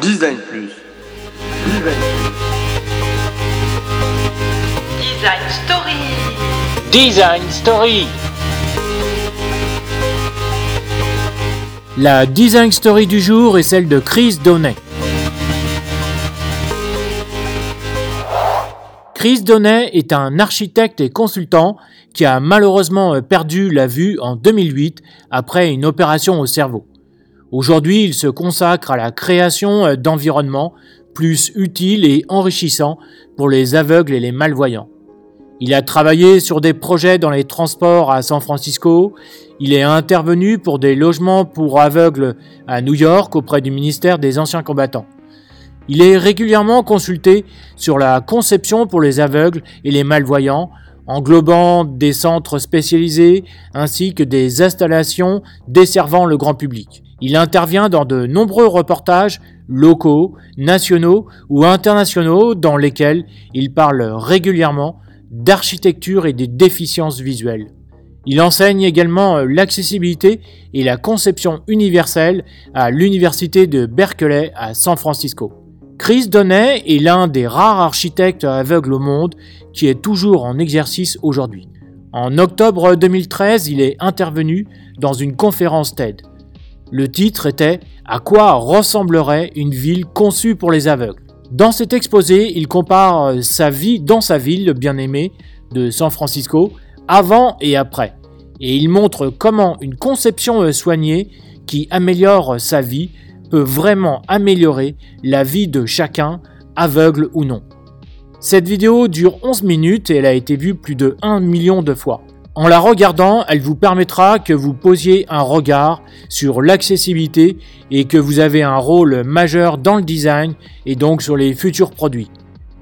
Design Plus. Design Design Story. Design Story. La Design Story du jour est celle de Chris Donnet. Chris Donnet est un architecte et consultant qui a malheureusement perdu la vue en 2008 après une opération au cerveau. Aujourd'hui, il se consacre à la création d'environnements plus utiles et enrichissants pour les aveugles et les malvoyants. Il a travaillé sur des projets dans les transports à San Francisco, il est intervenu pour des logements pour aveugles à New York auprès du ministère des Anciens Combattants. Il est régulièrement consulté sur la conception pour les aveugles et les malvoyants, englobant des centres spécialisés ainsi que des installations desservant le grand public. Il intervient dans de nombreux reportages locaux, nationaux ou internationaux dans lesquels il parle régulièrement d'architecture et des déficiences visuelles. Il enseigne également l'accessibilité et la conception universelle à l'Université de Berkeley à San Francisco. Chris Donnet est l'un des rares architectes aveugles au monde qui est toujours en exercice aujourd'hui. En octobre 2013, il est intervenu dans une conférence TED. Le titre était À quoi ressemblerait une ville conçue pour les aveugles? Dans cet exposé, il compare sa vie dans sa ville bien aimée de San Francisco avant et après. Et il montre comment une conception soignée qui améliore sa vie peut vraiment améliorer la vie de chacun, aveugle ou non. Cette vidéo dure 11 minutes et elle a été vue plus de 1 million de fois. En la regardant, elle vous permettra que vous posiez un regard sur l'accessibilité et que vous avez un rôle majeur dans le design et donc sur les futurs produits.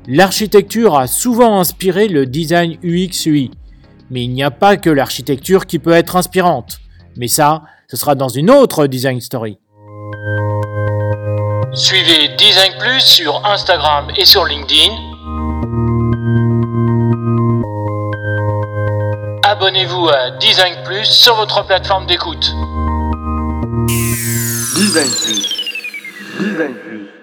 L'architecture a souvent inspiré le design UX-UI, mais il n'y a pas que l'architecture qui peut être inspirante. Mais ça, ce sera dans une autre design story. Suivez Design Plus sur Instagram et sur LinkedIn. Abonnez-vous à Design Plus sur votre plateforme d'écoute. Design Plus. Design Plus.